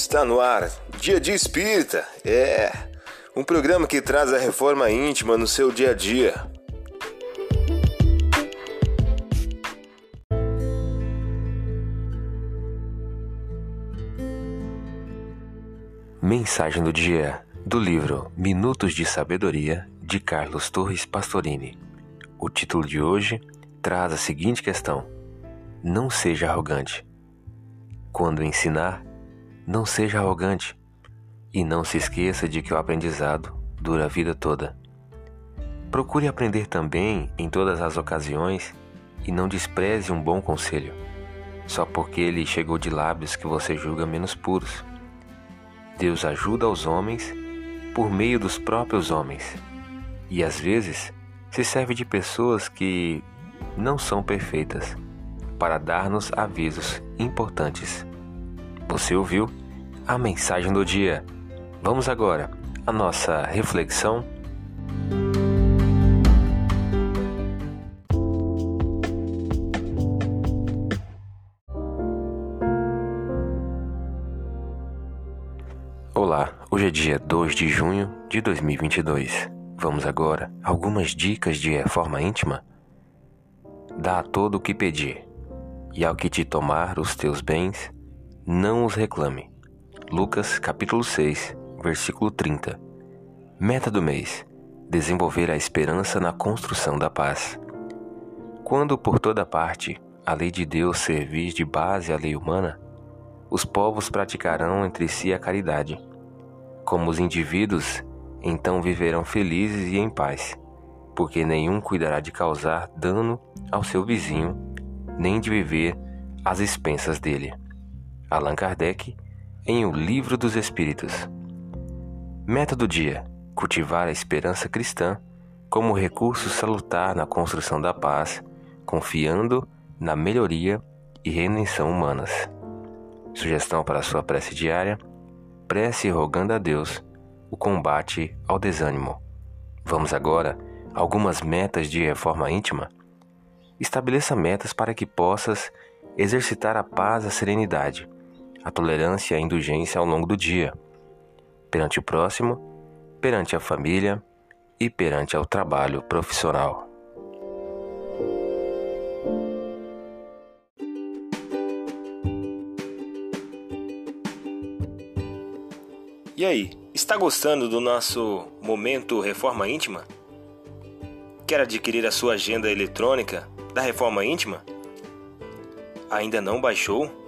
Está no ar, Dia de Espírita. É um programa que traz a reforma íntima no seu dia a dia. Mensagem do dia do livro Minutos de Sabedoria de Carlos Torres Pastorini. O título de hoje traz a seguinte questão: Não seja arrogante. Quando ensinar, não seja arrogante e não se esqueça de que o aprendizado dura a vida toda. Procure aprender também em todas as ocasiões e não despreze um bom conselho, só porque ele chegou de lábios que você julga menos puros. Deus ajuda os homens por meio dos próprios homens e às vezes se serve de pessoas que não são perfeitas para dar-nos avisos importantes. Você ouviu a mensagem do dia. Vamos agora à nossa reflexão. Olá, hoje é dia 2 de junho de 2022. Vamos agora a algumas dicas de reforma íntima? Dá a todo o que pedir, e ao que te tomar os teus bens, não os reclame. Lucas capítulo 6, versículo 30. Meta do mês: desenvolver a esperança na construção da paz. Quando por toda parte a lei de Deus servir de base à lei humana, os povos praticarão entre si a caridade. Como os indivíduos, então viverão felizes e em paz, porque nenhum cuidará de causar dano ao seu vizinho, nem de viver às expensas dele. Allan Kardec, em O Livro dos Espíritos. Meta do dia: cultivar a esperança cristã como recurso salutar na construção da paz, confiando na melhoria e redenção humanas. Sugestão para sua prece diária: prece rogando a Deus o combate ao desânimo. Vamos agora a algumas metas de reforma íntima? Estabeleça metas para que possas exercitar a paz e a serenidade a tolerância e a indulgência ao longo do dia, perante o próximo, perante a família e perante ao trabalho profissional. E aí, está gostando do nosso momento Reforma Íntima? Quer adquirir a sua agenda eletrônica da Reforma Íntima? Ainda não baixou?